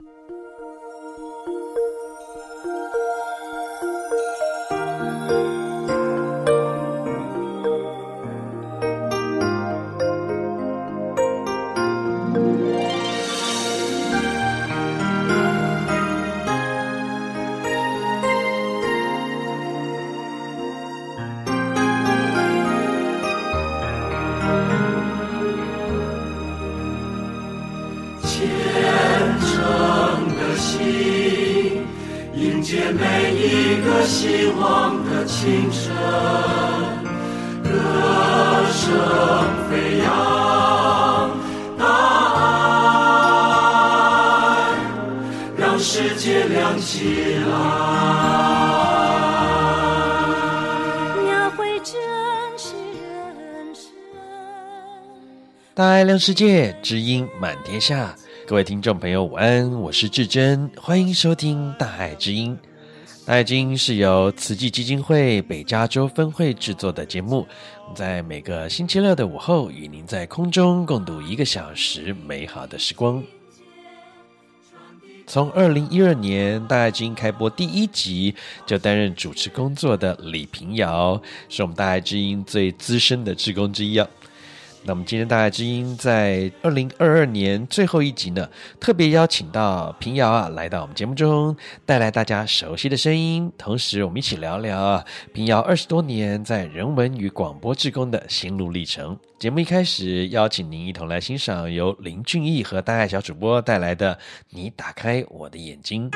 大世界，知音满天下。各位听众朋友，午安，我是志珍，欢迎收听大爱之音。大爱之音是由慈济基金会北加州分会制作的节目，在每个星期六的午后，与您在空中共度一个小时美好的时光。从二零一二年大爱之音开播第一集就担任主持工作的李平瑶，是我们大爱之音最资深的职工之一啊。那么今天大爱之音在二零二二年最后一集呢，特别邀请到平遥啊来到我们节目中，带来大家熟悉的声音，同时我们一起聊聊啊平遥二十多年在人文与广播志工的心路历程。节目一开始，邀请您一同来欣赏由林俊逸和大爱小主播带来的《你打开我的眼睛》。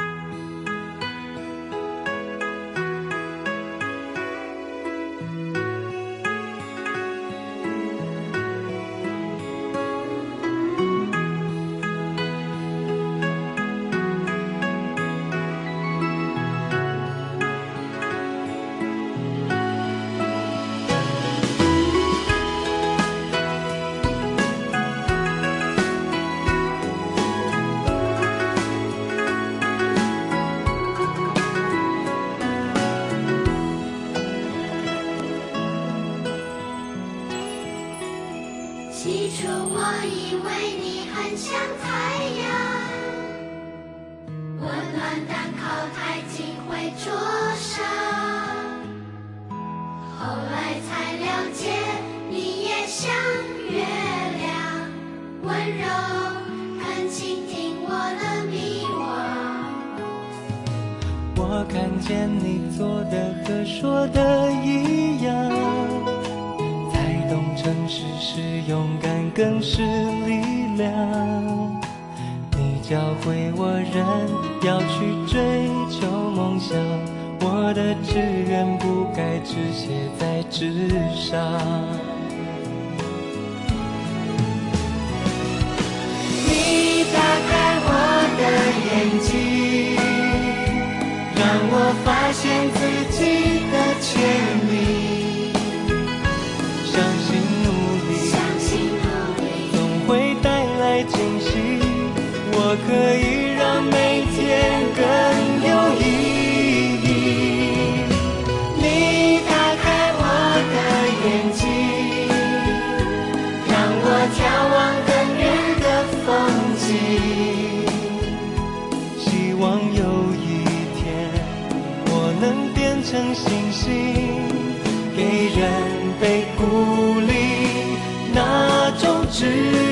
望有一天我能变成星星，给人被鼓励，那种治。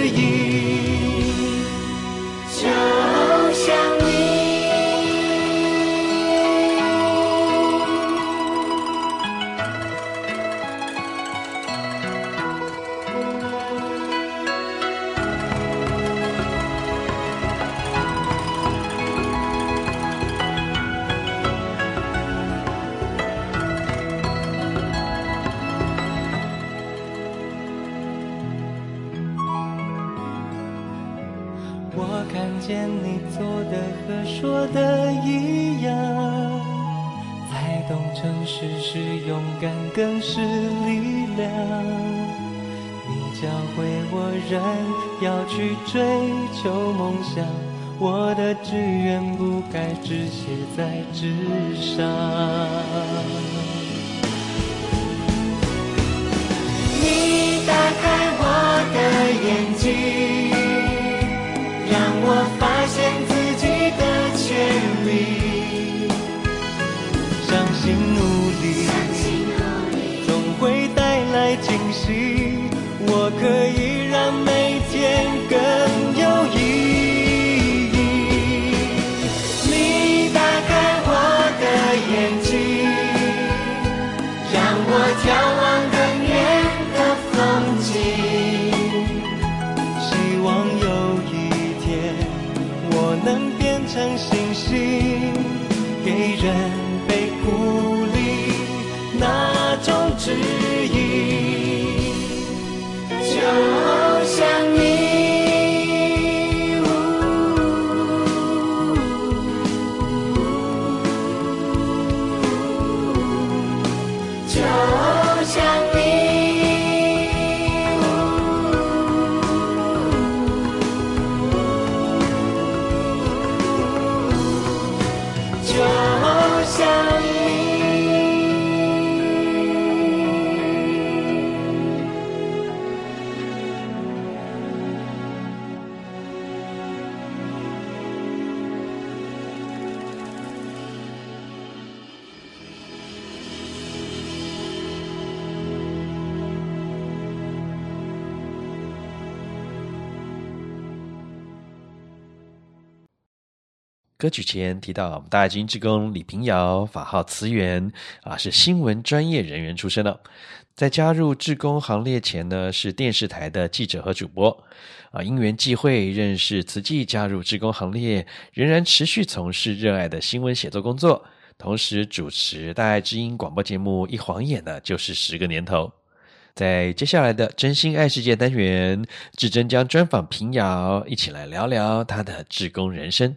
歌曲前提到，我们大爱知音志工李平遥，法号慈源啊，是新闻专业人员出身的。在加入志工行列前呢，是电视台的记者和主播啊。因缘际会认识慈济，加入志工行列，仍然持续从事热爱的新闻写作工作，同时主持大爱知音广播节目。一晃眼呢，就是十个年头。在接下来的真心爱世界单元，志珍将专访平遥，一起来聊聊他的志工人生。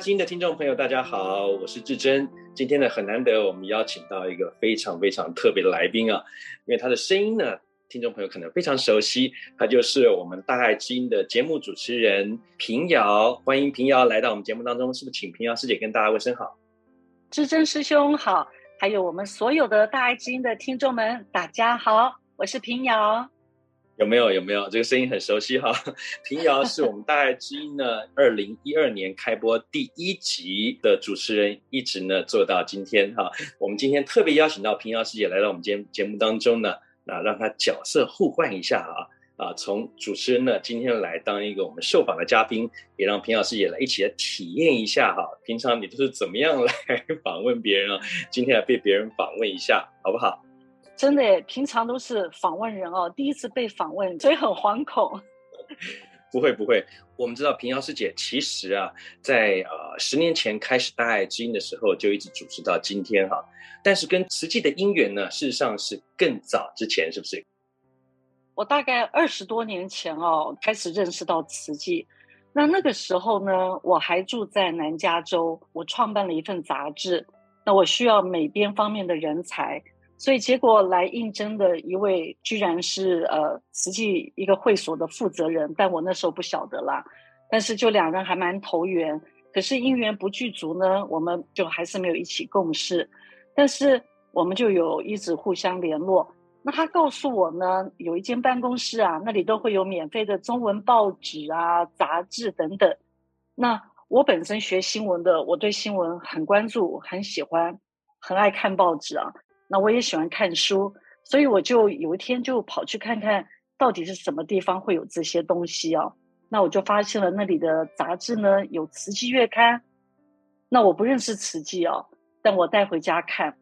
大爱知音的听众朋友，大家好，我是志珍。今天呢，很难得，我们邀请到一个非常非常特别的来宾啊，因为他的声音呢，听众朋友可能非常熟悉，他就是我们大爱知音的节目主持人平遥。欢迎平遥来到我们节目当中，是不是请平遥师姐跟大家问声好？志珍师兄好，还有我们所有的大爱知音的听众们，大家好，我是平遥。有没有有没有这个声音很熟悉哈？平遥是我们大爱之音呢，二零一二年开播第一集的主持人，一直呢做到今天哈。我们今天特别邀请到平遥师姐来到我们今天节目当中呢，那让她角色互换一下啊啊，从主持人呢今天来当一个我们受访的嘉宾，也让平遥师姐来一起来体验一下哈。平常你都是怎么样来 访问别人啊？今天来被别人访问一下，好不好？真的耶，平常都是访问人哦，第一次被访问，所以很惶恐。不会不会，我们知道平遥师姐其实啊，在呃十年前开始大爱之音的时候，就一直主持到今天哈。但是跟慈济的因缘呢，事实上是更早之前，是不是？我大概二十多年前哦，开始认识到慈济。那那个时候呢，我还住在南加州，我创办了一份杂志。那我需要美编方面的人才。所以结果来应征的一位，居然是呃慈济一个会所的负责人，但我那时候不晓得啦。但是就两人还蛮投缘，可是因缘不具足呢，我们就还是没有一起共事。但是我们就有一直互相联络。那他告诉我呢，有一间办公室啊，那里都会有免费的中文报纸啊、杂志等等。那我本身学新闻的，我对新闻很关注，很喜欢，很爱看报纸啊。那我也喜欢看书，所以我就有一天就跑去看看到底是什么地方会有这些东西哦。那我就发现了那里的杂志呢，有《慈济月刊》。那我不认识慈济哦，但我带回家看，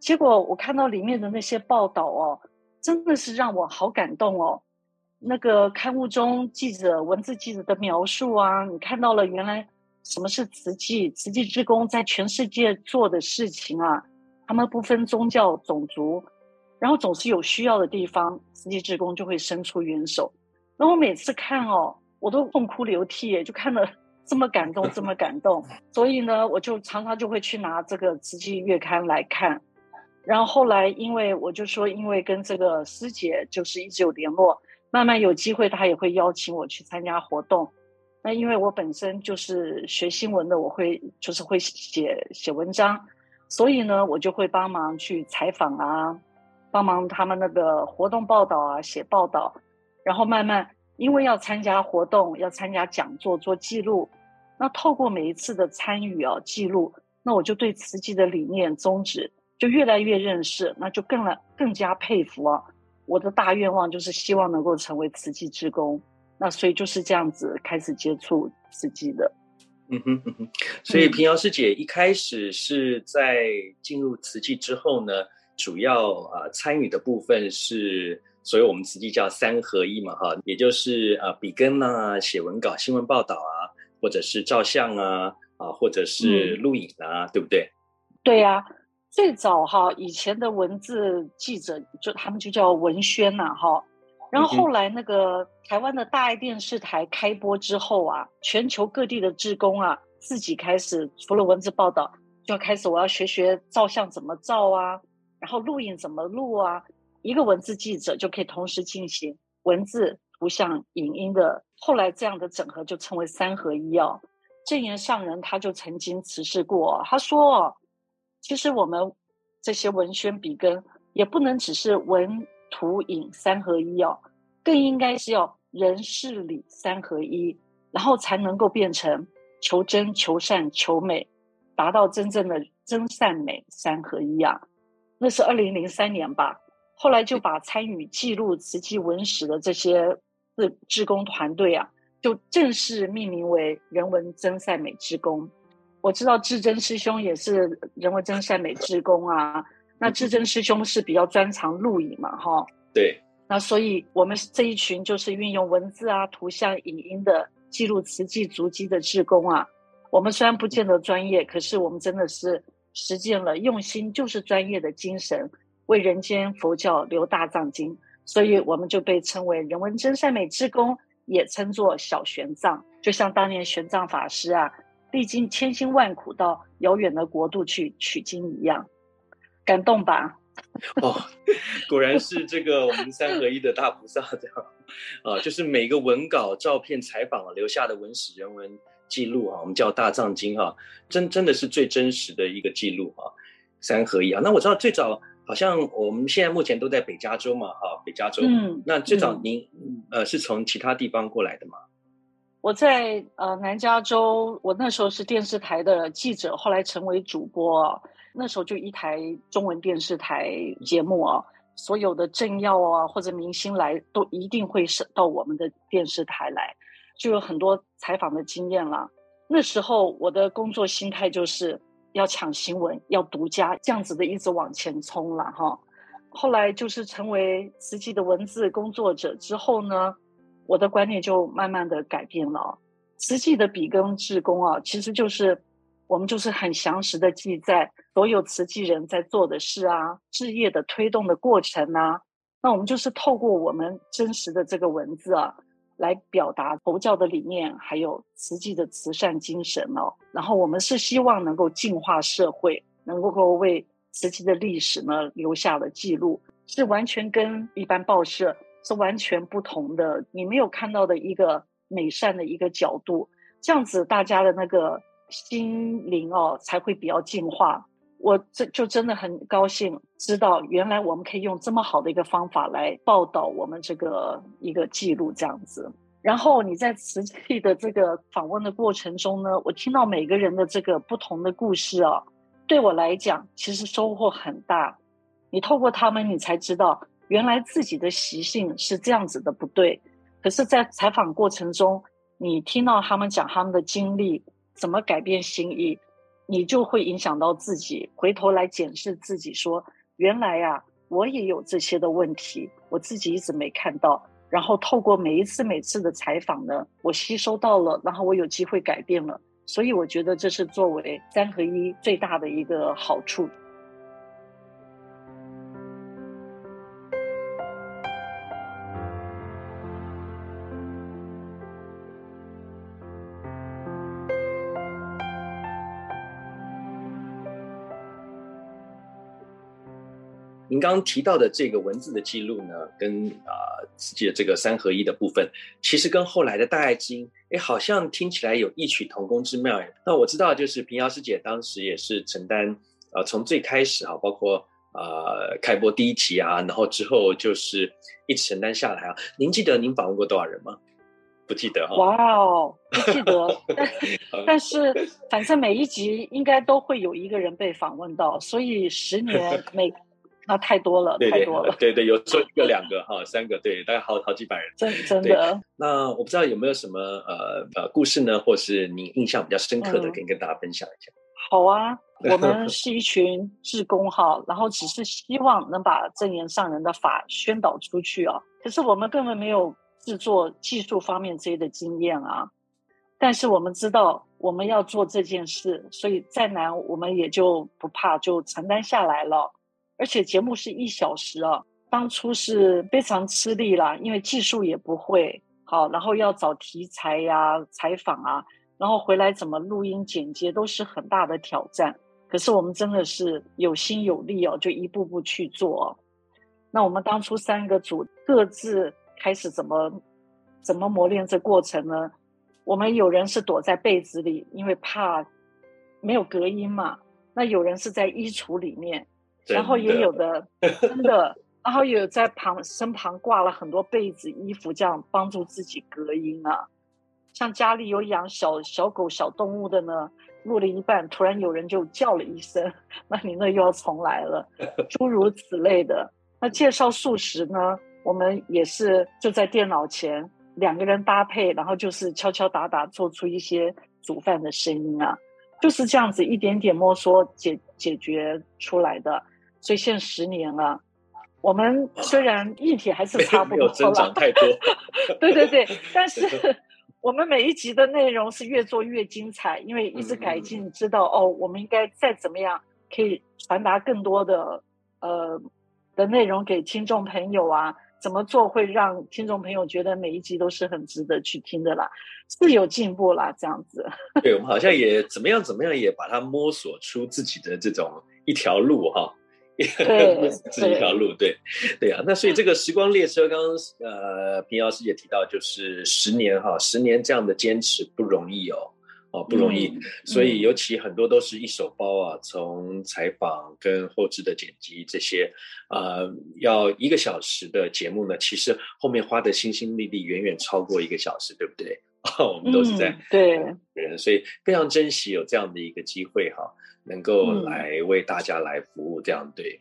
结果我看到里面的那些报道哦，真的是让我好感动哦。那个刊物中记者文字记者的描述啊，你看到了原来。什么是慈济？慈济之工在全世界做的事情啊，他们不分宗教、种族，然后总是有需要的地方，慈济志工就会伸出援手。那我每次看哦，我都痛哭流涕，就看了这么感动，这么感动。所以呢，我就常常就会去拿这个《慈济月刊》来看。然后后来，因为我就说，因为跟这个师姐就是一直有联络，慢慢有机会，她也会邀请我去参加活动。那因为我本身就是学新闻的，我会就是会写写文章，所以呢，我就会帮忙去采访啊，帮忙他们那个活动报道啊，写报道，然后慢慢因为要参加活动，要参加讲座做记录，那透过每一次的参与啊记录，那我就对慈济的理念宗旨就越来越认识，那就更了更加佩服啊！我的大愿望就是希望能够成为慈济志工。那所以就是这样子开始接触慈济的，嗯哼嗯哼。所以平遥师姐一开始是在进入瓷器之后呢，主要啊参与的部分是，所以我们慈济叫三合一嘛哈，也就是啊笔耕啊、写文稿、新闻报道啊，或者是照相啊啊，或者是录影啊，嗯、对不对？对呀、啊，最早哈以前的文字记者就他们就叫文宣呐、啊、哈。然后后来那个台湾的大爱电视台开播之后啊，全球各地的志工啊，自己开始除了文字报道，就要开始我要学学照相怎么照啊，然后录影怎么录啊。一个文字记者就可以同时进行文字、图像、影音的。后来这样的整合就称为三合一哦。正言上人他就曾经辞世过，他说：“其实我们这些文宣笔耕也不能只是文。”图影三合一哦，更应该是要人事理三合一，然后才能够变成求真、求善、求美，达到真正的真善美三合一啊。那是二零零三年吧，后来就把参与记录慈济文史的这些志志工团队啊，就正式命名为人文真善美志工。我知道智真师兄也是人文真善美志工啊。那智真师兄是比较专长录影嘛，哈，对。那所以我们这一群就是运用文字啊、图像、影音的记录慈济足迹的志工啊。我们虽然不见得专业，可是我们真的是实践了用心就是专业的精神，为人间佛教留大藏经。所以我们就被称为人文真善美志工，也称作小玄奘。就像当年玄奘法师啊，历经千辛万苦到遥远的国度去取经一样。感动吧？哦，果然是这个我们三合一的大菩萨这样啊，就是每个文稿、照片、采访留下的文史人文记录啊，我们叫大藏经哈，真真的是最真实的一个记录啊，三合一啊。那我知道最早好像我们现在目前都在北加州嘛，哈，北加州。嗯，那最早您、嗯、呃是从其他地方过来的吗？我在呃南加州，我那时候是电视台的记者，后来成为主播。那时候就一台中文电视台节目啊，所有的政要啊或者明星来都一定会是到我们的电视台来，就有很多采访的经验了。那时候我的工作心态就是要抢新闻，要独家这样子的一直往前冲了哈。后来就是成为慈济的文字工作者之后呢，我的观念就慢慢的改变了。慈济的笔耕志工啊，其实就是。我们就是很详实的记载所有慈济人在做的事啊，志业的推动的过程啊。那我们就是透过我们真实的这个文字啊，来表达佛教的理念，还有慈济的慈善精神哦。然后我们是希望能够净化社会，能够为慈济的历史呢留下了记录，是完全跟一般报社是完全不同的。你没有看到的一个美善的一个角度，这样子大家的那个。心灵哦，才会比较净化。我这就真的很高兴，知道原来我们可以用这么好的一个方法来报道我们这个一个记录这样子。然后你在实际的这个访问的过程中呢，我听到每个人的这个不同的故事啊，对我来讲其实收获很大。你透过他们，你才知道原来自己的习性是这样子的不对。可是，在采访过程中，你听到他们讲他们的经历，怎么改变心意，你就会影响到自己，回头来检视自己，说原来呀、啊，我也有这些的问题，我自己一直没看到。然后透过每一次每次的采访呢，我吸收到了，然后我有机会改变了，所以我觉得这是作为三合一最大的一个好处。您刚刚提到的这个文字的记录呢，跟啊、呃、自己的这个三合一的部分，其实跟后来的大爱知音，哎，好像听起来有异曲同工之妙。那我知道，就是平遥师姐当时也是承担啊、呃，从最开始啊，包括啊、呃、开播第一集啊，然后之后就是一直承担下来啊。您记得您访问过多少人吗？不记得哈。哇哦，不记得。但 但是反正每一集应该都会有一个人被访问到，所以十年每。那太多了，对对太多了。对对，有时候一个两个哈，三个，对，大概好好几百人。真真的。那我不知道有没有什么呃呃故事呢，或是你印象比较深刻的，可以跟大家分享一下。嗯、好啊，我们 是一群志工哈，然后只是希望能把正言上人的法宣导出去啊。可是我们根本没有制作技术方面这些的经验啊。但是我们知道我们要做这件事，所以再难我们也就不怕，就承担下来了。而且节目是一小时啊，当初是非常吃力啦，因为技术也不会好，然后要找题材呀、采访啊，然后回来怎么录音剪接都是很大的挑战。可是我们真的是有心有力哦，就一步步去做。那我们当初三个组各自开始怎么怎么磨练这过程呢？我们有人是躲在被子里，因为怕没有隔音嘛。那有人是在衣橱里面。然后也有的 真的，然后也有在旁身旁挂了很多被子、衣服，这样帮助自己隔音啊。像家里有养小小狗、小动物的呢，录了一半，突然有人就叫了一声，那你那又要重来了，诸如此类的。那介绍素食呢，我们也是就在电脑前两个人搭配，然后就是敲敲打打做出一些煮饭的声音啊，就是这样子一点点摸索解解决出来的。所以现在十年了，我们虽然议题还是差不多，没有增长太多。对对对，但是我们每一集的内容是越做越精彩，因为一直改进，知道哦，我们应该再怎么样可以传达更多的呃的内容给听众朋友啊？怎么做会让听众朋友觉得每一集都是很值得去听的啦？是有进步啦，这样子。对，我们好像也怎么样怎么样也把它摸索出自己的这种一条路哈。对，这一条路，对，对啊。那所以这个时光列车，刚刚呃，平遥师姐提到，就是十年哈，十年这样的坚持不容易哦，哦不容易。嗯、所以尤其很多都是一手包啊，从采访跟后置的剪辑这些，呃，要一个小时的节目呢，其实后面花的心心力力远远超过一个小时，对不对？我们都是在、嗯、对人，所以非常珍惜有这样的一个机会哈。能够来为大家来服务，这样对。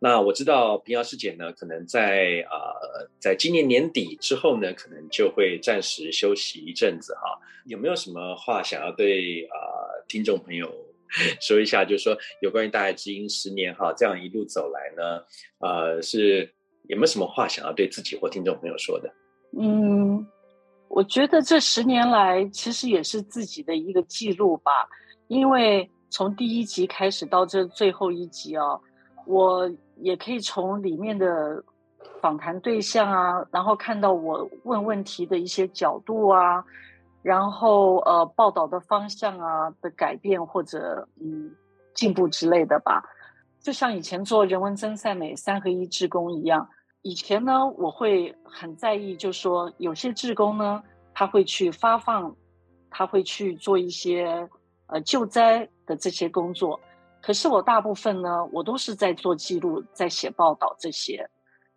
那我知道平遥师姐呢，可能在呃，在今年年底之后呢，可能就会暂时休息一阵子哈。有没有什么话想要对啊、呃、听众朋友 说一下？就是说有关于大爱之音十年哈，这样一路走来呢，呃，是有没有什么话想要对自己或听众朋友说的？嗯，我觉得这十年来其实也是自己的一个记录吧，因为。从第一集开始到这最后一集啊，我也可以从里面的访谈对象啊，然后看到我问问题的一些角度啊，然后呃报道的方向啊的改变或者嗯进步之类的吧。就像以前做人文增善美三合一志工一样，以前呢我会很在意，就说有些志工呢他会去发放，他会去做一些呃救灾。的这些工作，可是我大部分呢，我都是在做记录，在写报道这些。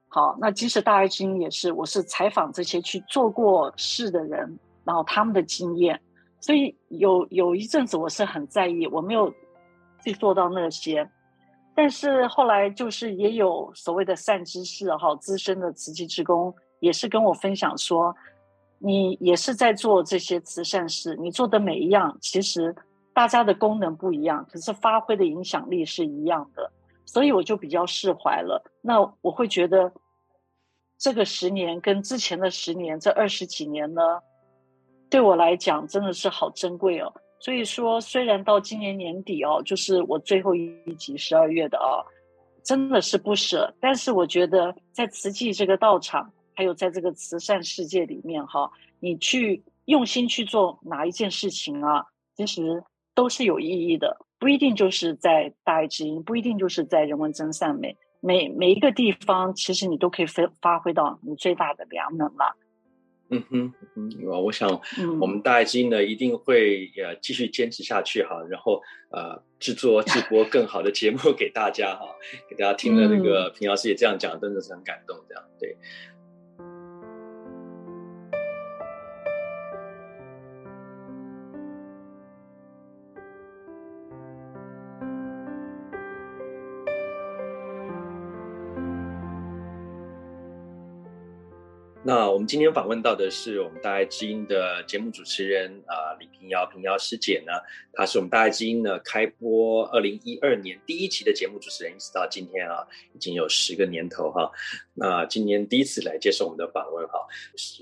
好，那即使大爱之音也是，我是采访这些去做过事的人，然后他们的经验，所以有有一阵子我是很在意，我没有去做到那些。但是后来就是也有所谓的善知识哈，资深的慈济志工也是跟我分享说，你也是在做这些慈善事，你做的每一样，其实大家的功能不一样，可是发挥的影响力是一样的，所以我就比较释怀了。那我会觉得，这个十年跟之前的十年，这二十几年呢，对我来讲真的是好珍贵哦。所以说，虽然到今年年底哦，就是我最后一集十二月的哦，真的是不舍。但是我觉得，在慈济这个道场，还有在这个慈善世界里面哈，你去用心去做哪一件事情啊，其实都是有意义的。不一定就是在大爱之音，不一定就是在人文真善美，每每一个地方，其实你都可以发发挥到你最大的良能了。嗯哼，嗯，我想我们大爱之音呢，一定会呃继续坚持下去哈，然后呃制作直播更好的节目给大家哈，给大家听了那个平老师也这样讲，真的是很感动，这样对。那我们今天访问到的是我们大爱之音的节目主持人啊、李平遥平遥师姐呢，她是我们大爱之音呢开播二零一二年第一期的节目主持人，一直到今天啊，已经有十个年头哈。那今年第一次来接受我们的访问哈，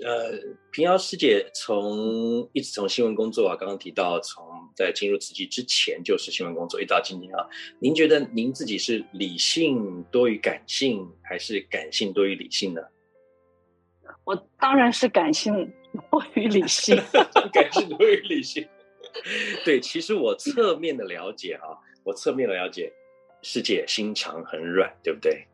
呃，平遥师姐从一直从新闻工作啊，刚刚提到从在进入此季之前就是新闻工作，一直到今天啊，您觉得您自己是理性多于感性，还是感性多于理性呢？我当然是感性 多于理性，感性多于理性。对，其实我侧面的了解啊，我侧面的了解，师姐心肠很软，对不对？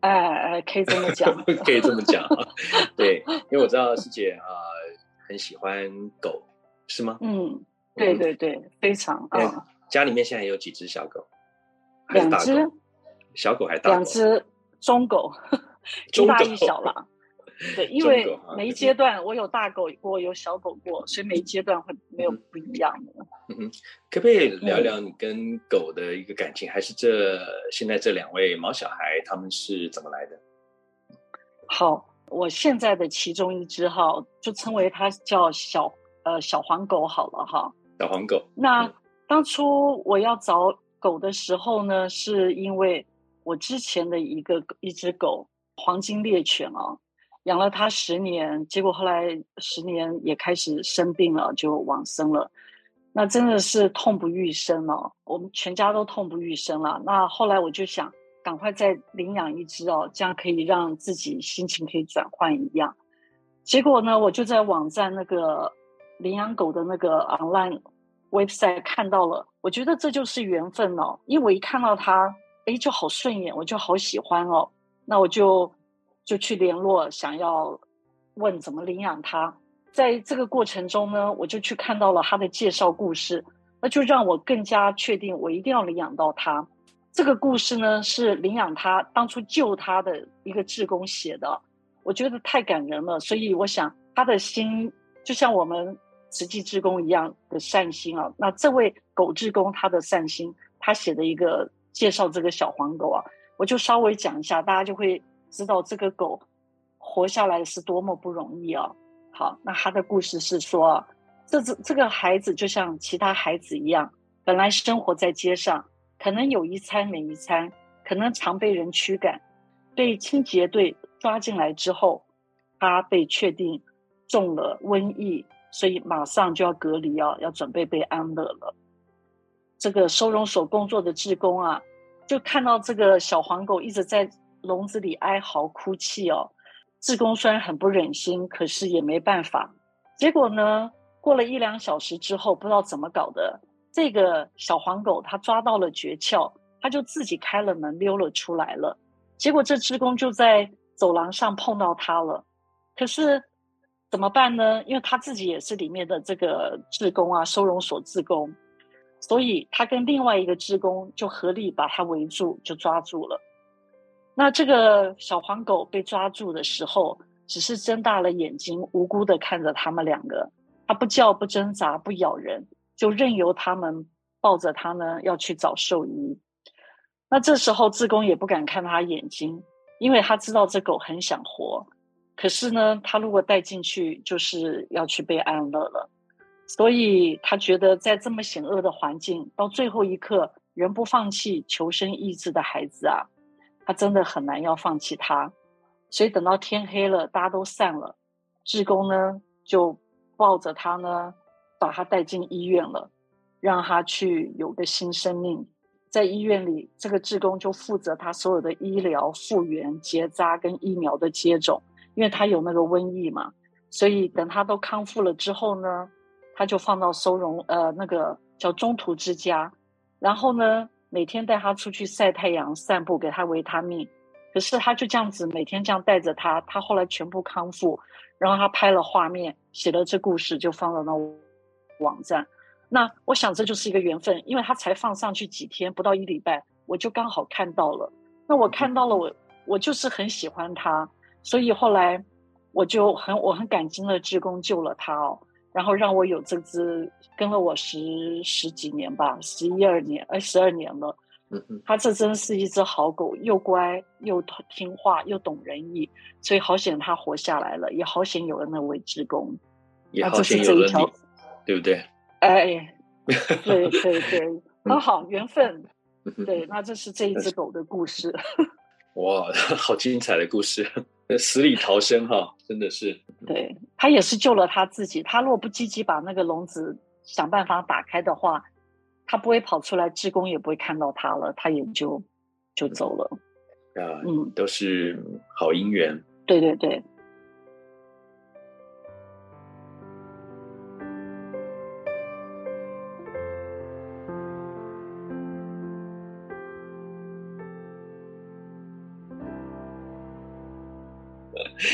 哎哎，可以这么讲，可以这么讲啊。对，因为我知道师姐啊、呃、很喜欢狗，是吗？嗯，对对对，嗯、非常啊、嗯。家里面现在有几只小狗？两只。小狗还大狗？两只中狗，一大一小了。对，因为每一阶段我有大狗过，有小狗过，所以每一阶段会没有不一样的。嗯哼，可不可以聊聊你跟狗的一个感情？嗯、还是这现在这两位毛小孩他们是怎么来的？好，我现在的其中一只哈，就称为它叫小呃小黄狗好了哈。小黄狗。那、嗯、当初我要找狗的时候呢，是因为我之前的一个一只狗黄金猎犬啊。养了它十年，结果后来十年也开始生病了，就往生了。那真的是痛不欲生哦，我们全家都痛不欲生了。那后来我就想，赶快再领养一只哦，这样可以让自己心情可以转换一样。结果呢，我就在网站那个领养狗的那个 online website 看到了，我觉得这就是缘分哦，因为我一看到它，哎，就好顺眼，我就好喜欢哦，那我就。就去联络，想要问怎么领养它。在这个过程中呢，我就去看到了他的介绍故事，那就让我更加确定，我一定要领养到它。这个故事呢，是领养它当初救它的一个志工写的，我觉得太感人了。所以我想，他的心就像我们慈济志工一样的善心啊。那这位狗志工他的善心，他写的一个介绍这个小黄狗啊，我就稍微讲一下，大家就会。知道这个狗活下来是多么不容易啊！好，那他的故事是说，这只这个孩子就像其他孩子一样，本来生活在街上，可能有一餐没一餐，可能常被人驱赶，被清洁队抓进来之后，他被确定中了瘟疫，所以马上就要隔离啊，要准备被安乐了。这个收容所工作的志工啊，就看到这个小黄狗一直在。笼子里哀嚎哭泣哦，志工虽然很不忍心，可是也没办法。结果呢，过了一两小时之后，不知道怎么搞的，这个小黄狗它抓到了诀窍，它就自己开了门溜了出来了。结果这志工就在走廊上碰到它了，可是怎么办呢？因为他自己也是里面的这个志工啊，收容所志工，所以他跟另外一个志工就合力把它围住，就抓住了。那这个小黄狗被抓住的时候，只是睁大了眼睛，无辜的看着他们两个，它不叫不挣扎不咬人，就任由他们抱着它呢要去找兽医。那这时候志工也不敢看他眼睛，因为他知道这狗很想活，可是呢，他如果带进去就是要去被安乐了。所以他觉得，在这么险恶的环境，到最后一刻仍不放弃求生意志的孩子啊，他真的很难要放弃他。所以等到天黑了，大家都散了，志工呢就抱着他呢，把他带进医院了，让他去有个新生命。在医院里，这个志工就负责他所有的医疗、复原、结扎跟疫苗的接种，因为他有那个瘟疫嘛。所以等他都康复了之后呢，他就放到收容呃那个叫中途之家，然后呢，每天带他出去晒太阳、散步，给他维他命。可是他就这样子每天这样带着他，他后来全部康复，然后他拍了画面，写了这故事，就放到那网站。那我想这就是一个缘分，因为他才放上去几天，不到一礼拜，我就刚好看到了。那我看到了我，我我就是很喜欢他，所以后来我就很我很感激的志工救了他哦。然后让我有这只跟了我十十几年吧，十一二年，哎，十二年了。它这真是一只好狗，又乖又听话又懂人意，所以好险它活下来了，也好险有了那位职工，也好险有了你，啊、对不对？哎，对对对，很好，缘分。对，那这是这一只狗的故事。哇，好精彩的故事，死里逃生哈，真的是。对，他也是救了他自己。他若不积极把那个笼子想办法打开的话，他不会跑出来，志工也不会看到他了，他也就就走了。啊，嗯，都是好姻缘。对对对。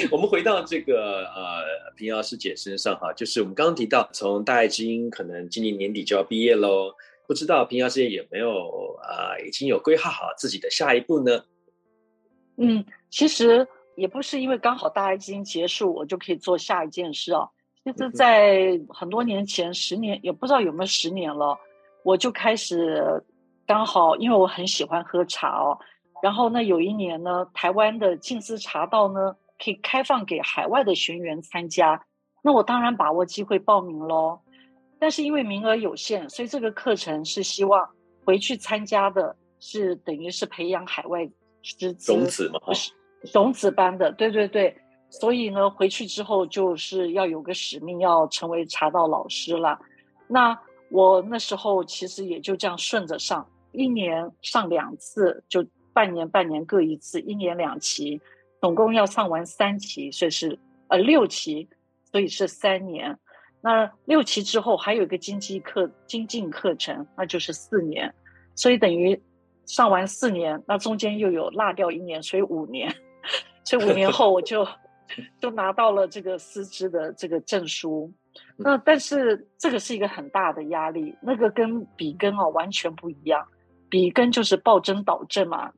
我们回到这个呃平遥师姐身上哈，就是我们刚刚提到，从大爱知音可能今年年底就要毕业喽，不知道平遥师姐有没有啊、呃、已经有规划好自己的下一步呢？嗯，其实也不是因为刚好大爱知音结束，我就可以做下一件事哦。其实，在很多年前，十年也不知道有没有十年了，我就开始刚好因为我很喜欢喝茶哦，然后呢，有一年呢，台湾的静思茶道呢。可以开放给海外的学员参加，那我当然把握机会报名喽。但是因为名额有限，所以这个课程是希望回去参加的是等于是培养海外师资种子嘛，种子班的，对对对。所以呢，回去之后就是要有个使命，要成为茶道老师了。那我那时候其实也就这样顺着上，一年上两次，就半年半年各一次，一年两期。总共要上完三期，所以是呃六期，所以是三年。那六期之后还有一个经济课精进课程，那就是四年。所以等于上完四年，那中间又有落掉一年，所以五年。所以五年后我就 就拿到了这个师资的这个证书。那但是这个是一个很大的压力，那个跟笔耕啊完全不一样。笔耕就是暴增导正嘛。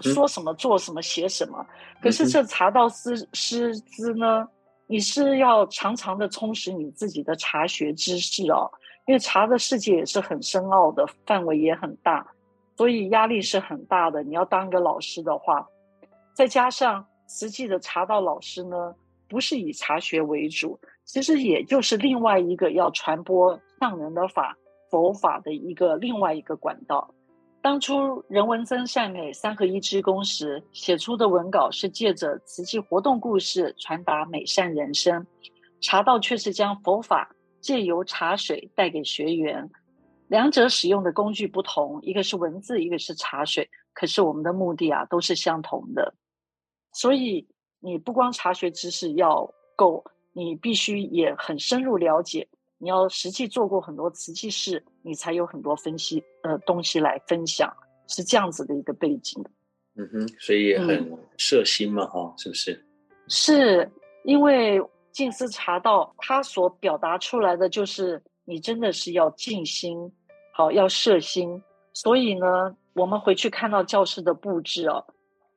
说什么做什么写什么，可是这茶道师师资呢？你是要常常的充实你自己的茶学知识哦，因为茶的世界也是很深奥的，范围也很大，所以压力是很大的。你要当一个老师的话，再加上实际的茶道老师呢，不是以茶学为主，其实也就是另外一个要传播上人的法佛法的一个另外一个管道。当初人文增善美三合一之功时写出的文稿是借着瓷器活动故事传达美善人生，茶道却是将佛法借由茶水带给学员，两者使用的工具不同，一个是文字，一个是茶水，可是我们的目的啊都是相同的，所以你不光茶学知识要够，你必须也很深入了解。你要实际做过很多瓷器事，你才有很多分析呃东西来分享，是这样子的一个背景。嗯哼，所以也很摄心嘛，哈、嗯，是不是？是因为静思茶道它所表达出来的就是你真的是要静心，好要摄心。所以呢，我们回去看到教室的布置哦，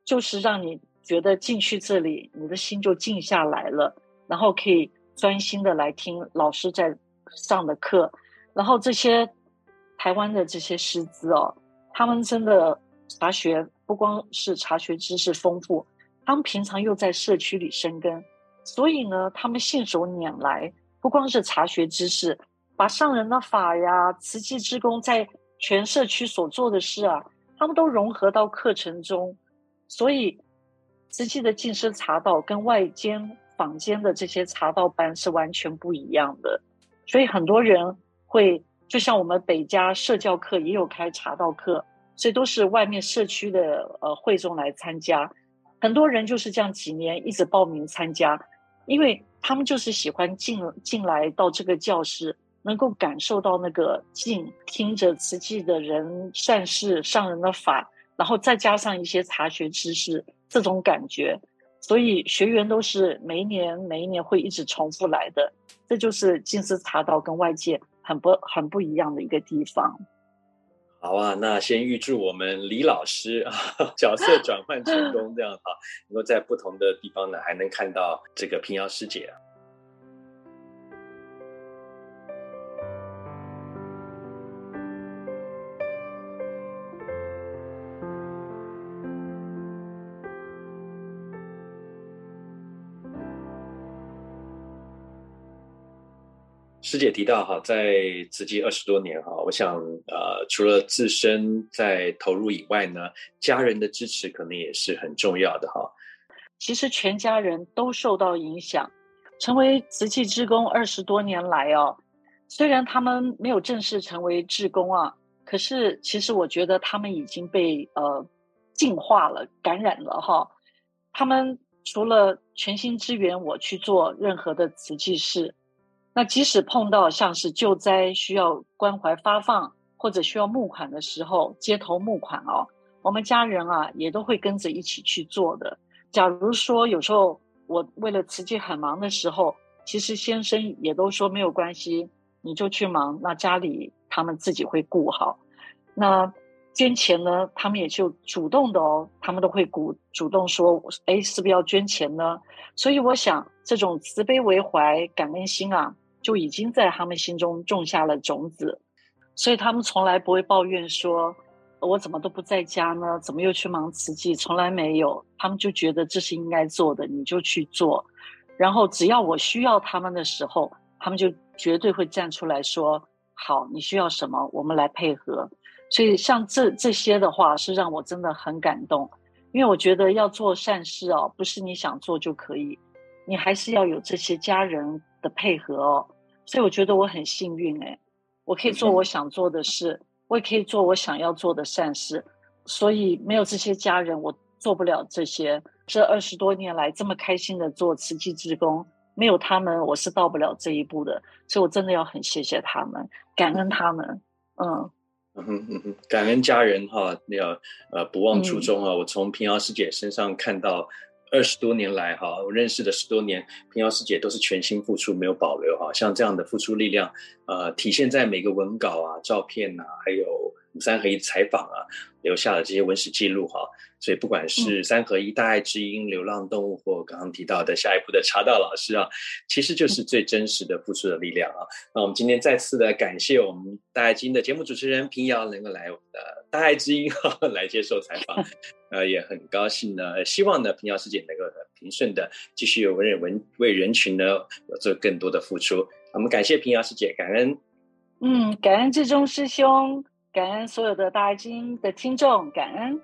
就是让你觉得进去这里，你的心就静下来了，然后可以专心的来听老师在上的课。然后这些台湾的这些师资哦，他们真的茶学不光是茶学知识丰富，他们平常又在社区里生根，所以呢，他们信手拈来，不光是茶学知识，把上人的法呀、慈济志工在全社区所做的事啊，他们都融合到课程中，所以慈济的静思茶道跟外间坊间的这些茶道班是完全不一样的，所以很多人。会就像我们北家社教课也有开茶道课，所以都是外面社区的呃会众来参加，很多人就是这样几年一直报名参加，因为他们就是喜欢进进来到这个教室，能够感受到那个静，听着慈济的人善事上人的法，然后再加上一些茶学知识，这种感觉，所以学员都是每一年每一年会一直重复来的，这就是金丝茶道跟外界。很不很不一样的一个地方。好啊，那先预祝我们李老师啊 角色转换成功，这样哈，能够在不同的地方呢，还能看到这个平遥师姐啊。师姐提到哈，在慈济二十多年哈，我想呃，除了自身在投入以外呢，家人的支持可能也是很重要的哈。其实全家人都受到影响，成为慈济志工二十多年来哦，虽然他们没有正式成为志工啊，可是其实我觉得他们已经被呃净化了、感染了哈。他们除了全心支援我去做任何的慈济事。那即使碰到像是救灾需要关怀发放或者需要募款的时候，街头募款哦，我们家人啊也都会跟着一起去做的。假如说有时候我为了慈济很忙的时候，其实先生也都说没有关系，你就去忙，那家里他们自己会顾好。那捐钱呢，他们也就主动的哦，他们都会鼓主动说，哎，是不是要捐钱呢？所以我想这种慈悲为怀、感恩心啊。就已经在他们心中种下了种子，所以他们从来不会抱怨说：“我怎么都不在家呢？怎么又去忙慈济？”从来没有，他们就觉得这是应该做的，你就去做。然后只要我需要他们的时候，他们就绝对会站出来说：“好，你需要什么，我们来配合。”所以像这这些的话，是让我真的很感动，因为我觉得要做善事哦，不是你想做就可以，你还是要有这些家人的配合哦。所以我觉得我很幸运哎，我可以做我想做的事，我也可以做我想要做的善事。所以没有这些家人，我做不了这些。这二十多年来这么开心的做慈济职工，没有他们，我是到不了这一步的。所以我真的要很谢谢他们，感恩他们。嗯嗯哼嗯，感恩家人哈，要呃不忘初衷啊。嗯、我从平遥师姐身上看到。二十多年来，哈，我认识的十多年，平遥师姐都是全心付出，没有保留，哈，像这样的付出力量，呃，体现在每个文稿啊、照片啊，还有三合一采访啊，留下了这些文史记录，哈。所以不管是三合一、大爱之音、流浪动物，或刚刚提到的下一步的茶道老师啊，其实就是最真实的付出的力量啊。那我们今天再次的感谢我们大爱知音的节目主持人平遥能够来我们的大爱之音哈 来接受采访，呃，也很高兴呢。希望呢平遥师姐能够平顺的继续为人文为人群呢有做更多的付出。我们感谢平遥师姐，感恩。嗯，感恩志忠师兄，感恩所有的大爱知音的听众，感恩。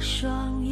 双眼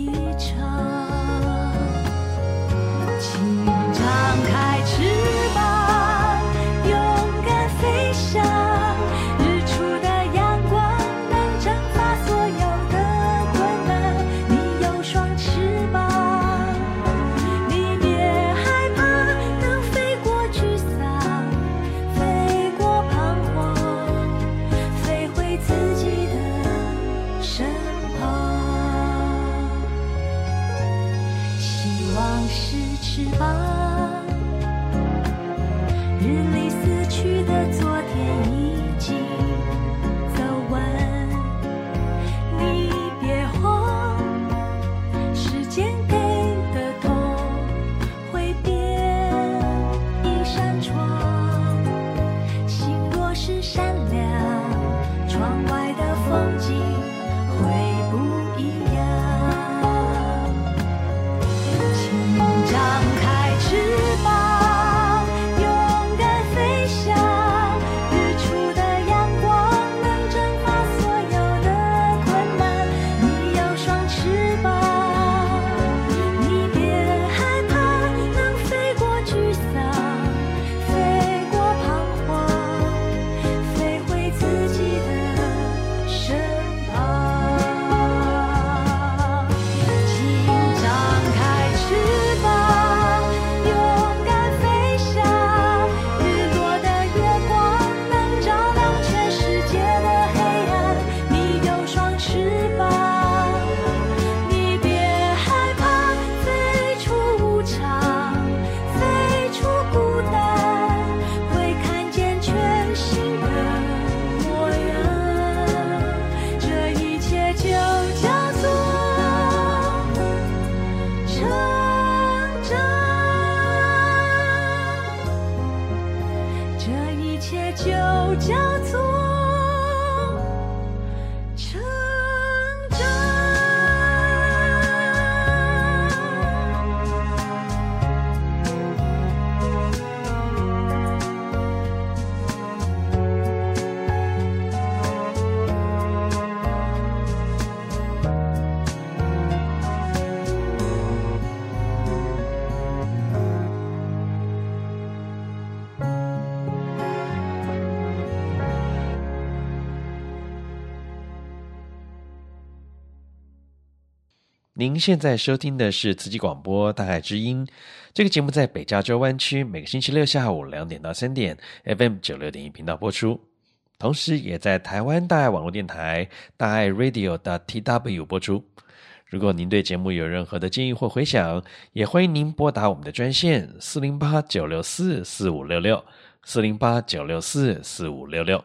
您现在收听的是慈济广播《大爱之音》，这个节目在北加州湾区每个星期六下午两点到三点，FM 九六点一频道播出，同时也在台湾大爱网络电台大爱 Radio 的 TW 播出。如果您对节目有任何的建议或回响，也欢迎您拨打我们的专线四零八九六四四五六六四零八九六四四五六六。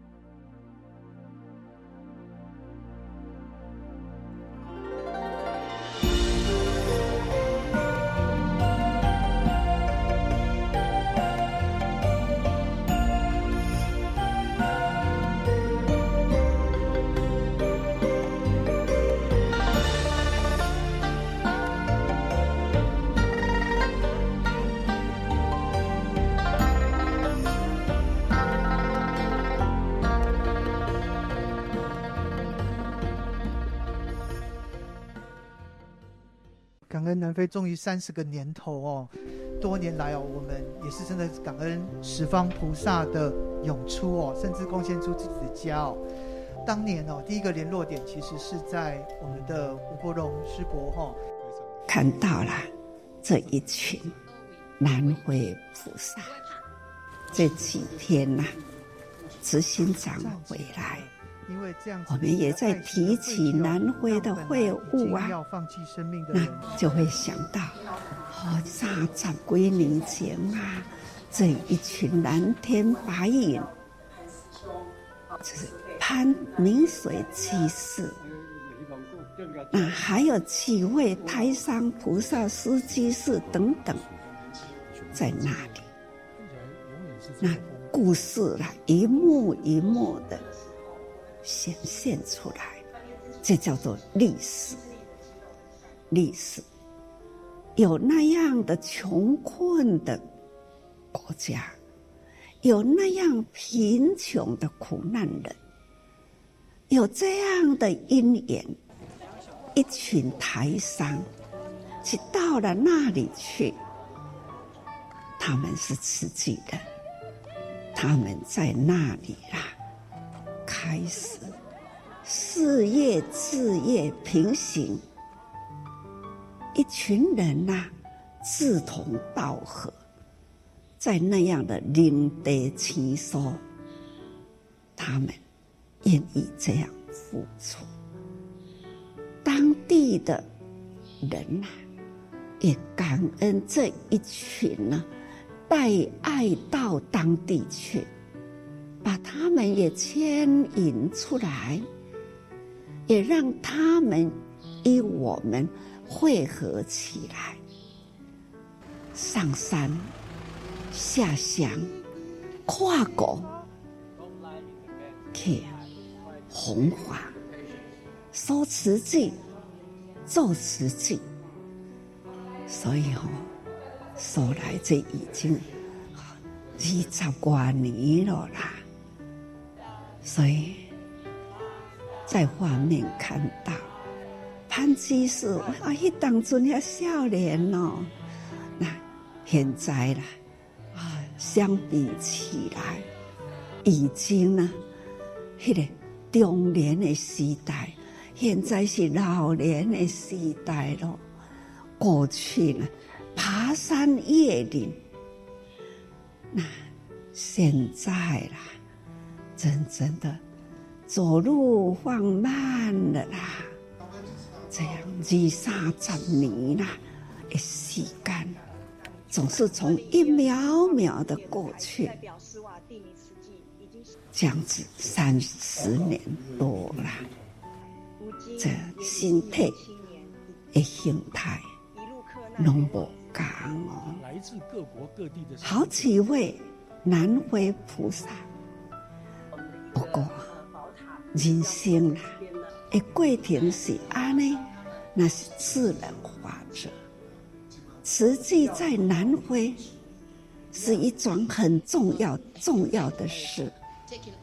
感恩南非终于三十个年头哦，多年来哦，我们也是真的感恩十方菩萨的涌出哦，甚至贡献出自己的家哦。当年哦，第一个联络点其实是在我们的吴伯荣师伯哈，看到了这一群南非菩萨，这几天呐、啊，执行长回来。我们也在提起南非的会晤啊，那就会想到，哦，三十几年前啊，这一群蓝天白云，就是攀明水居士，那还有几位台山菩萨司机士等等，在那里，那故事啊，一幕一幕的显现出来，这叫做历史。历史有那样的穷困的国家，有那样贫穷的苦难人。有这样的因缘，一群台商，去到了那里去。他们是自己的，他们在那里啦，开始事业、事业平行，一群人呐、志同道合，在那样的林德其所，他们。愿意这样付出，当地的人呐、也感恩这一群呢、带爱到当地去，把他们也牵引出来，也让他们与我们汇合起来，上山下乡，跨国去。弘法，说瓷器，做瓷器，所以哦，说来这已经二十多年了啦。所以在画面看到潘基士啊，一当阵遐少年哦，那现在啦啊，相比起来，已经呢，迄个。中年的时代，现在是老年的时代了。过去呢，爬山越岭，那现在啦，真正的走路放慢了啦。这样二三十年啦，的时间总是从一秒秒的过去。这样子三十年多了，这心态的形态拢无同哦。来自各国各地的好几位南回菩萨，不过人生啊，一过程是安呢，那是自然法则。实际在南非是一桩很重要重要的事。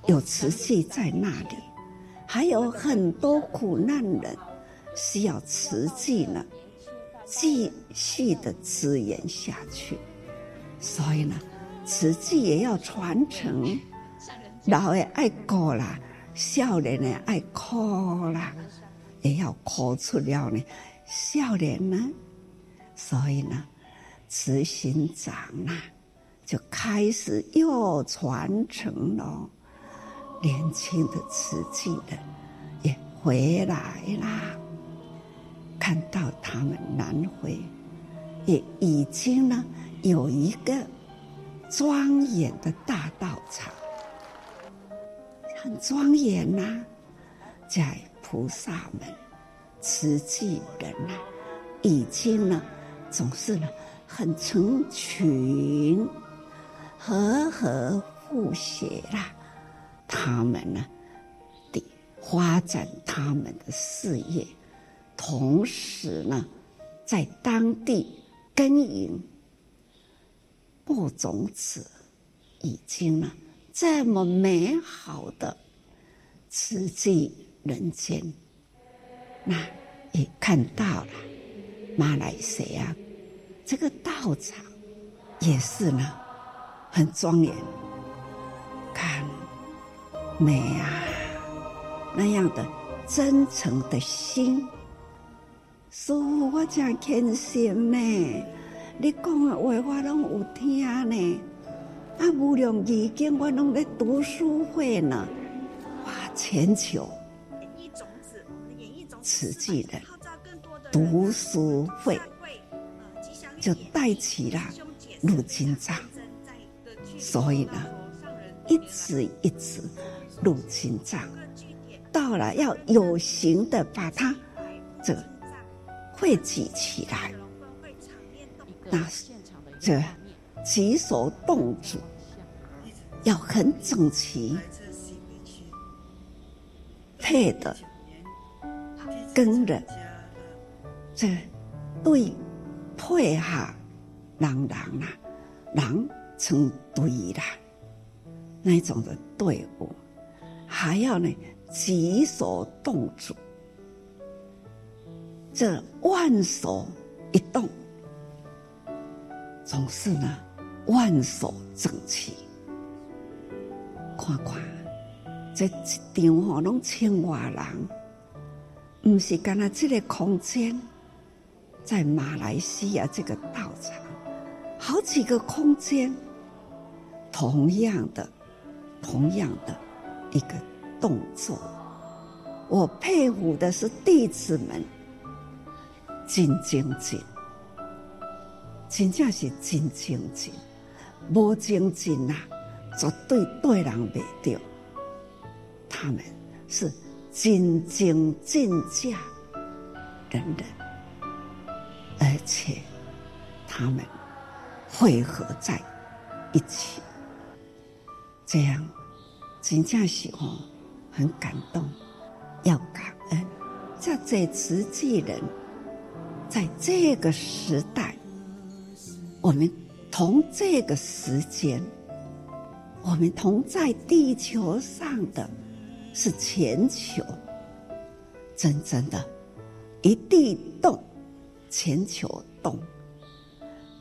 有慈济在那里，还有很多苦难人需要慈济呢，继续的支援下去。所以呢，慈济也要传承，老的爱过啦，少年的爱哭啦，也要哭出了呢，少年呢，所以呢，慈心长啊，就开始又传承了。年轻的慈济的也回来啦，看到他们南回也已经呢有一个庄严的大道场，很庄严呐、在菩萨们、慈济人呐、已经呢总是呢很成群，和和互协啦。他们呢，的发展他们的事业，同时呢，在当地耕耘播种子，已经呢这么美好的慈济人间，那也看到了马来西亚这个道场也是呢很庄严，看。美啊，那样的真诚的心，师父我真虔诚呢。你讲的话我拢有听呢。啊，无量义经我拢在读书会呢。哇，全球慈济的读书会就带起了入经藏，所以呢，一直一直。入经藏，到了要有形的把它这汇集起来，那这举手动足要很整齐，配的跟着这对配合人人啊，人成对啦，那种的队伍，还要呢举手动足，这万手一动，总是呢万手整齐。看看这一场吼，拢千万人，不是干那这个空间，在马来西亚这个道场，好几个空间，同样的，同样的一个动作，我佩服的是弟子们，真精进，真正是真精进，无精进呐，绝对对人袂着。他们是真精尽价，等等，而且他们汇合在一起，这样真正是哦，很感动，要感恩。这在慈济人，在这个时代，我们同这个时间，我们同在地球上的。是全球，真正的，一地动，全球动；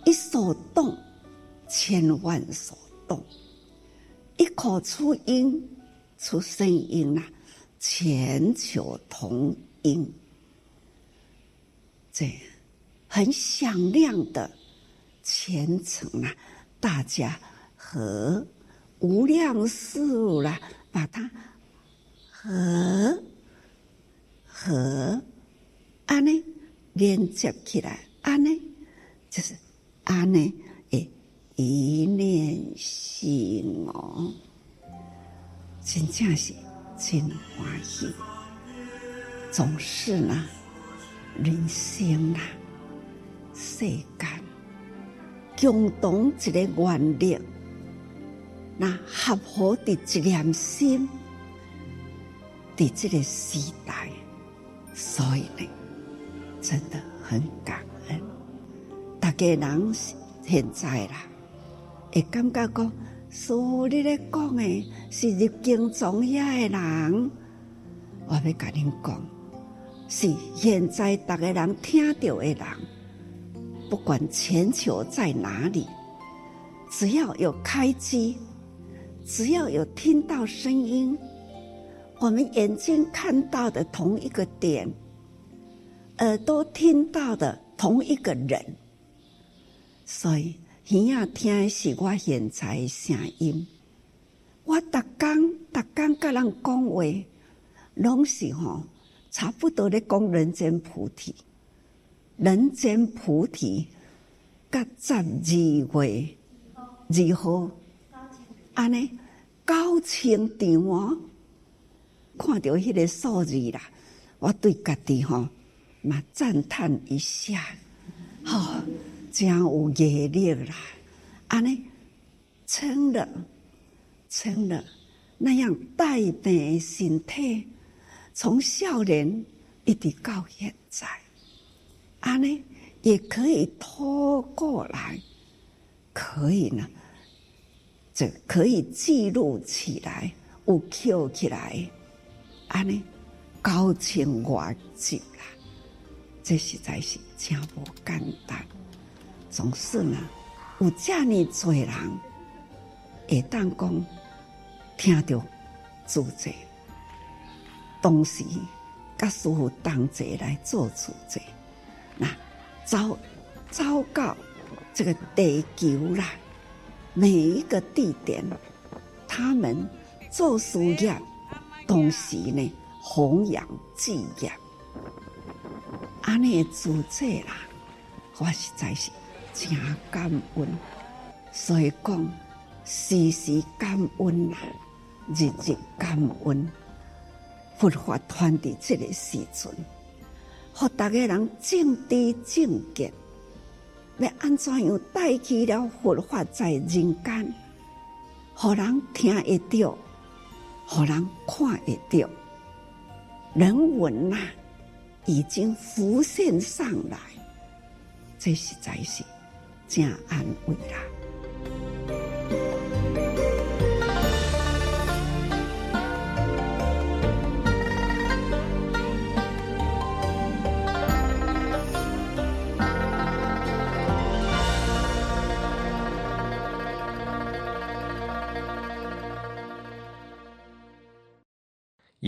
一手动，千万手动；一口出音，出声音呐，全球同音。这样很响亮的虔诚啊，大家和无量寿啦，把它。和和，安呢连接起来，安呢就是安呢诶，一念心哦，真正是真欢喜，总是呢，人生啊，世间共同一个愿力，那合合的一念心。在这个时代，所以呢，真的很感恩。大家人现在啦，会感觉讲，所你咧讲的是入经藏遐的人，我要跟您讲，是现在大家人听到的人，不管全球在哪里，只要有开机，只要有听到声音。我们眼睛看到的同一个点，耳朵听到的同一个人，所以耳仔听的是我现在的声音。我逐工逐工跟人讲话，拢是吼差不多咧讲人间菩提，人间菩提，甲十二月二号，安尼高清场哦。看到迄个数字啦，我对家己吼嘛赞叹一下，吼、哦，真有毅力啦！安尼撑了，撑了，那样带病的身体，从少年一直到现在，安尼也可以拖过来，可以呢，这可以记录起来，有扣起来。安尼高清外景啦，这实在是真无简单。总是呢，有这么多人也当讲听到主者，同时甲师傅同齐来做主者。走走到这个地球啦，每一个地点，他们做事业。同时呢，弘扬志业，安尼做这啦，我实在是真感恩。所以讲，时时感恩啦，日日感恩，佛法传递这个时阵，让大家人正知正见，要安怎样带起了佛法在人间，让人听得到，让人看得到，人文呐、啊，已经浮现上来，这实在是真安慰啦。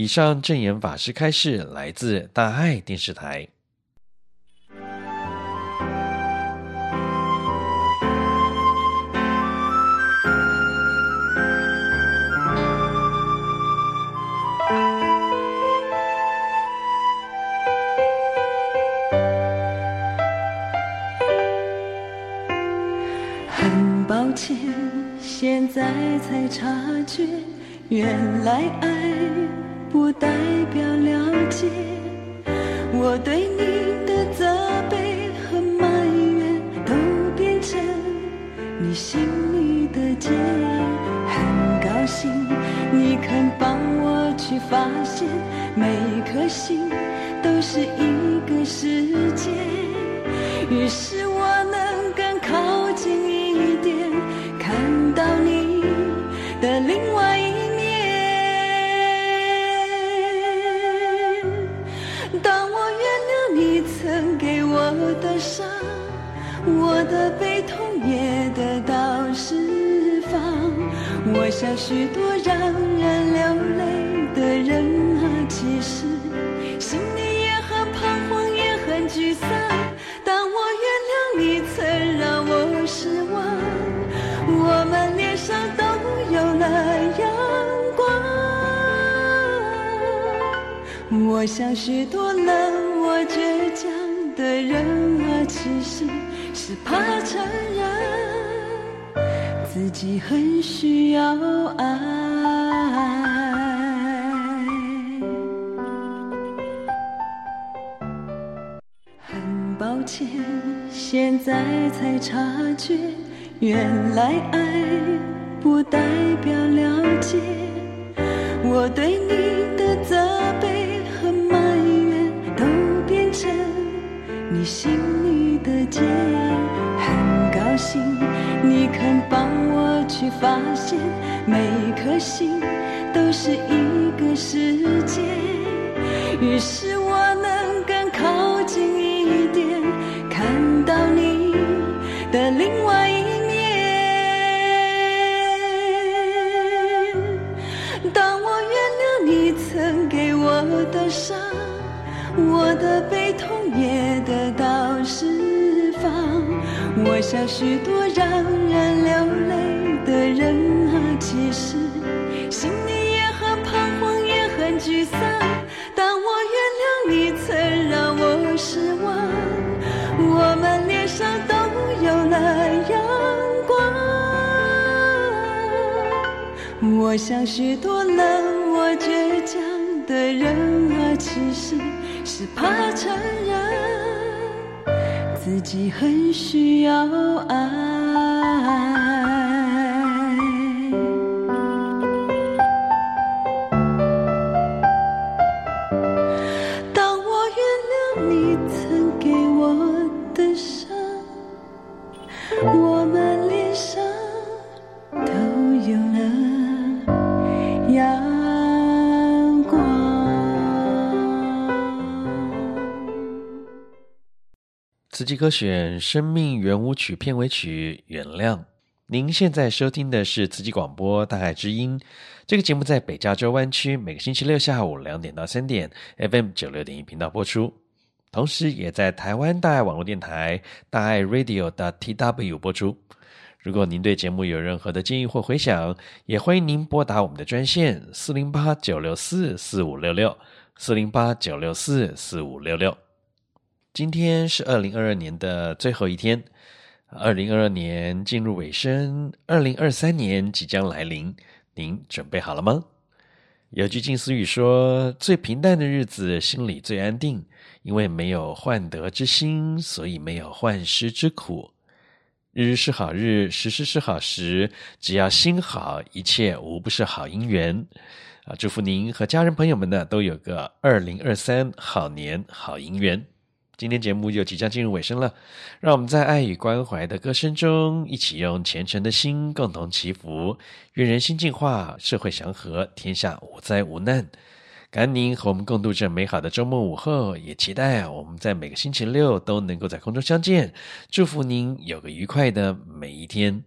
以上证言法师开示来自大爱电视台。很抱歉，现在才察觉，原来爱。不代我想许多让人流泪的人啊，其实心里也很彷徨，也很沮丧。当我原谅你曾让我失望，我们脸上都有了阳光。我想许多冷漠倔强的人啊，其实。是怕承认自己很需要爱。很抱歉，现在才察觉，原来爱不代表了解。我对你的责备和埋怨，都变成你心里的结。高兴发现，每颗心都是一个世界。于是我能更靠近一点，看到你的另外一面。当我原谅你曾给我的伤，我的悲痛也得到释放。我想许多让人流泪的人啊，其实心里也很彷徨，也很沮丧。当我原谅你曾让我失望，我们脸上都有了阳光。我想许多冷漠倔强的人啊，其实是怕承认。自己很需要爱。慈济歌选《生命圆舞曲》片尾曲《原谅》。您现在收听的是慈济广播《大爱之音》这个节目，在北加州湾区每个星期六下午两点到三点，FM 九六点一频道播出，同时也在台湾大爱网络电台大爱 Radio 的 TW 播出。如果您对节目有任何的建议或回响，也欢迎您拨打我们的专线四零八九六四四五六六四零八九六四四五六六。今天是二零二二年的最后一天，二零二二年进入尾声，二零二三年即将来临，您准备好了吗？有句近思语说：“最平淡的日子，心里最安定，因为没有患得之心，所以没有患失之苦。日日是好日，时时是好时。只要心好，一切无不是好姻缘。”啊，祝福您和家人朋友们呢，都有个二零二三好年好姻缘。今天节目就即将进入尾声了，让我们在爱与关怀的歌声中，一起用虔诚的心共同祈福，愿人心净化，社会祥和，天下无灾无难。感恩您和我们共度这美好的周末午后，也期待我们在每个星期六都能够在空中相见。祝福您有个愉快的每一天。